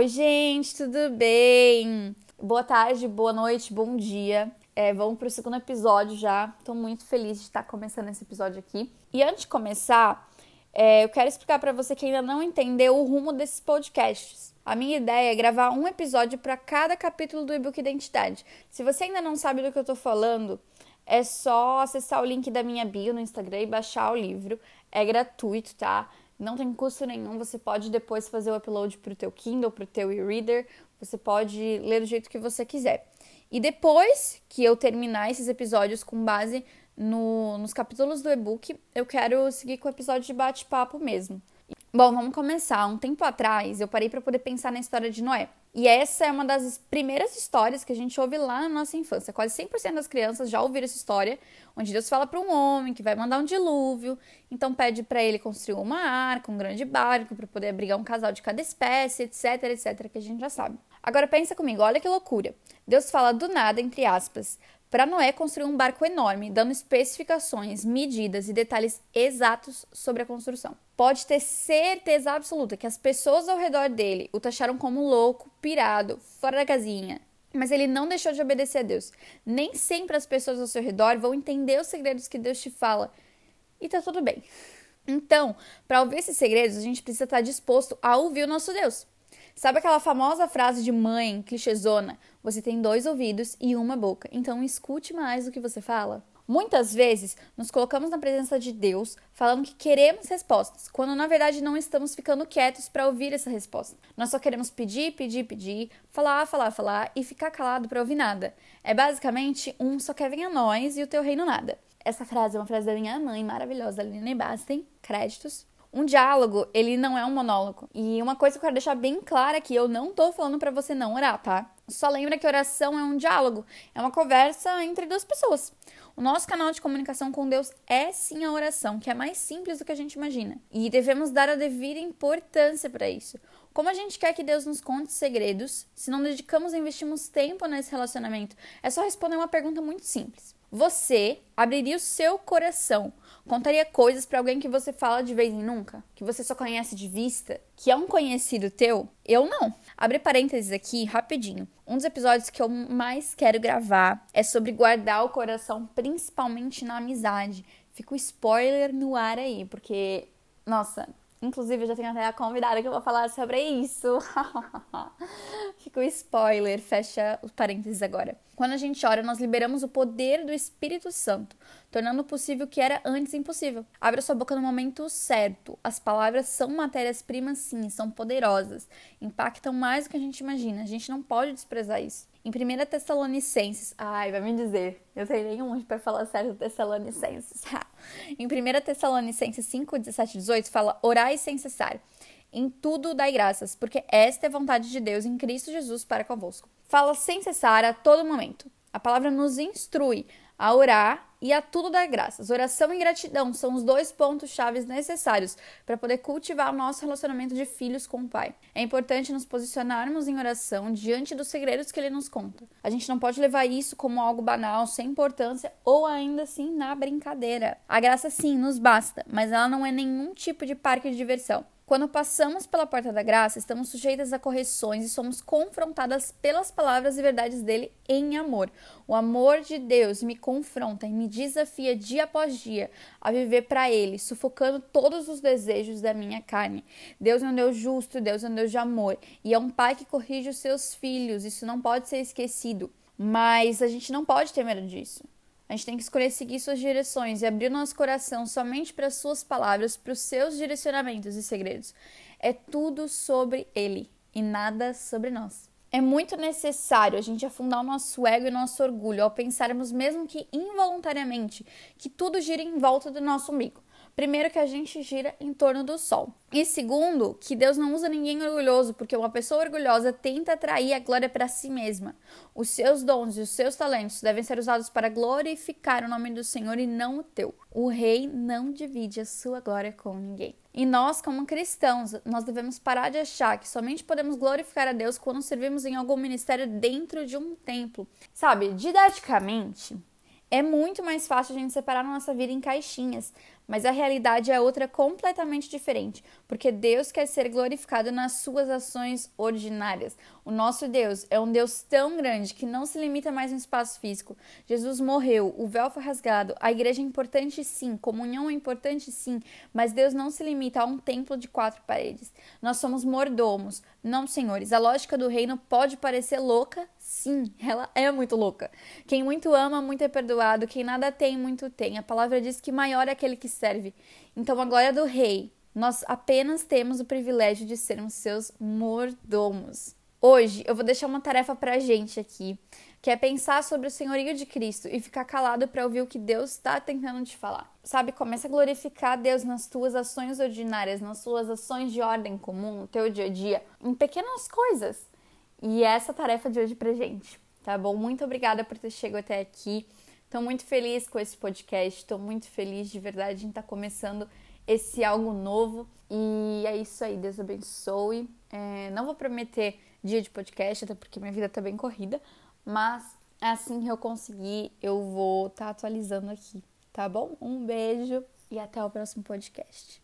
Oi, gente, tudo bem? Boa tarde, boa noite, bom dia. É, vamos para o segundo episódio já. Estou muito feliz de estar começando esse episódio aqui. E antes de começar, é, eu quero explicar para você que ainda não entendeu o rumo desses podcasts. A minha ideia é gravar um episódio para cada capítulo do e-book Identidade. Se você ainda não sabe do que eu estou falando, é só acessar o link da minha bio no Instagram e baixar o livro. É gratuito, tá? Não tem custo nenhum. Você pode depois fazer o upload para o teu Kindle, para o teu e-reader. Você pode ler do jeito que você quiser. E depois que eu terminar esses episódios com base no, nos capítulos do e-book, eu quero seguir com o episódio de bate-papo mesmo. Bom, vamos começar. Um tempo atrás, eu parei para poder pensar na história de Noé. E essa é uma das primeiras histórias que a gente ouve lá na nossa infância. Quase 100% das crianças já ouviram essa história, onde Deus fala para um homem que vai mandar um dilúvio, então pede para ele construir uma arca, um grande barco para poder abrigar um casal de cada espécie, etc, etc, que a gente já sabe. Agora pensa comigo, olha que loucura. Deus fala do nada, entre aspas, para Noé construir um barco enorme, dando especificações, medidas e detalhes exatos sobre a construção. Pode ter certeza absoluta que as pessoas ao redor dele o taxaram como louco, pirado, fora da casinha. Mas ele não deixou de obedecer a Deus. Nem sempre as pessoas ao seu redor vão entender os segredos que Deus te fala. E tá tudo bem. Então, para ouvir esses segredos, a gente precisa estar disposto a ouvir o nosso Deus. Sabe aquela famosa frase de mãe, clichêzona? Você tem dois ouvidos e uma boca, então escute mais o que você fala. Muitas vezes nos colocamos na presença de Deus falando que queremos respostas, quando na verdade não estamos ficando quietos para ouvir essa resposta. Nós só queremos pedir, pedir, pedir, falar, falar, falar e ficar calado para ouvir nada. É basicamente um só quer a nós e o teu reino nada. Essa frase é uma frase da minha mãe maravilhosa, Aline Basten. Créditos. Um diálogo, ele não é um monólogo. E uma coisa que eu quero deixar bem clara aqui, eu não tô falando para você não orar, tá? Só lembra que oração é um diálogo, é uma conversa entre duas pessoas. O nosso canal de comunicação com Deus é sim a oração, que é mais simples do que a gente imagina. E devemos dar a devida importância para isso. Como a gente quer que Deus nos conte segredos, se não dedicamos e investimos tempo nesse relacionamento? É só responder uma pergunta muito simples. Você abriria o seu coração Contaria coisas para alguém que você fala de vez em nunca? Que você só conhece de vista? Que é um conhecido teu? Eu não. Abre parênteses aqui, rapidinho. Um dos episódios que eu mais quero gravar é sobre guardar o coração, principalmente na amizade. Fica o spoiler no ar aí, porque, nossa, Inclusive, eu já tenho até a convidada que eu vou falar sobre isso. Fica o spoiler, fecha os parênteses agora. Quando a gente ora, nós liberamos o poder do Espírito Santo, tornando possível o que era antes impossível. Abra sua boca no momento certo. As palavras são matérias-primas, sim, são poderosas, impactam mais do que a gente imagina. A gente não pode desprezar isso. Em 1 Tessalonicenses, ai, vai me dizer, eu tenho nenhum para falar certo Tessalonicenses. em 1 Tessalonicenses 5, 17 e 18 fala: orai sem cessar. Em tudo dai graças, porque esta é a vontade de Deus em Cristo Jesus para convosco. Fala sem cessar a todo momento. A palavra nos instrui a orar e a tudo dar graças. Oração e gratidão são os dois pontos chaves necessários para poder cultivar o nosso relacionamento de filhos com o Pai. É importante nos posicionarmos em oração diante dos segredos que ele nos conta. A gente não pode levar isso como algo banal, sem importância ou ainda assim na brincadeira. A graça sim nos basta, mas ela não é nenhum tipo de parque de diversão. Quando passamos pela porta da graça, estamos sujeitas a correções e somos confrontadas pelas palavras e verdades dele em amor. O amor de Deus me confronta e me desafia dia após dia a viver para ele, sufocando todos os desejos da minha carne. Deus é um Deus justo, Deus é um Deus de amor e é um pai que corrige os seus filhos. Isso não pode ser esquecido. Mas a gente não pode ter medo disso. A gente tem que escolher seguir suas direções e abrir o nosso coração somente para as suas palavras, para os seus direcionamentos e segredos. É tudo sobre Ele e nada sobre nós. É muito necessário a gente afundar o nosso ego e nosso orgulho ao pensarmos, mesmo que involuntariamente, que tudo gira em volta do nosso umbigo. Primeiro, que a gente gira em torno do sol. E segundo, que Deus não usa ninguém orgulhoso, porque uma pessoa orgulhosa tenta atrair a glória para si mesma. Os seus dons e os seus talentos devem ser usados para glorificar o nome do Senhor e não o teu. O rei não divide a sua glória com ninguém. E nós, como cristãos, nós devemos parar de achar que somente podemos glorificar a Deus quando servimos em algum ministério dentro de um templo. Sabe, didaticamente, é muito mais fácil a gente separar nossa vida em caixinhas, mas a realidade é outra completamente diferente, porque Deus quer ser glorificado nas suas ações ordinárias. O nosso Deus é um Deus tão grande que não se limita mais no espaço físico. Jesus morreu, o véu foi rasgado, a igreja é importante sim, comunhão é importante sim, mas Deus não se limita a um templo de quatro paredes. Nós somos mordomos, não senhores. A lógica do reino pode parecer louca, sim, ela é muito louca. Quem muito ama, muito é perdoado, quem nada tem, muito tem. A palavra diz que maior é aquele que serve. Então a glória do rei, nós apenas temos o privilégio de sermos seus mordomos. Hoje eu vou deixar uma tarefa pra gente aqui, que é pensar sobre o senhorio de Cristo e ficar calado para ouvir o que Deus está tentando te falar. Sabe, começa a glorificar Deus nas tuas ações ordinárias, nas tuas ações de ordem comum, no teu dia a dia, em pequenas coisas. E essa tarefa de hoje pra gente, tá bom? Muito obrigada por ter chegado até aqui. Estou muito feliz com esse podcast, estou muito feliz de verdade em estar tá começando esse algo novo. E é isso aí, Deus abençoe. É, não vou prometer dia de podcast, até porque minha vida tá bem corrida, mas assim que eu conseguir, eu vou estar tá atualizando aqui, tá bom? Um beijo e até o próximo podcast.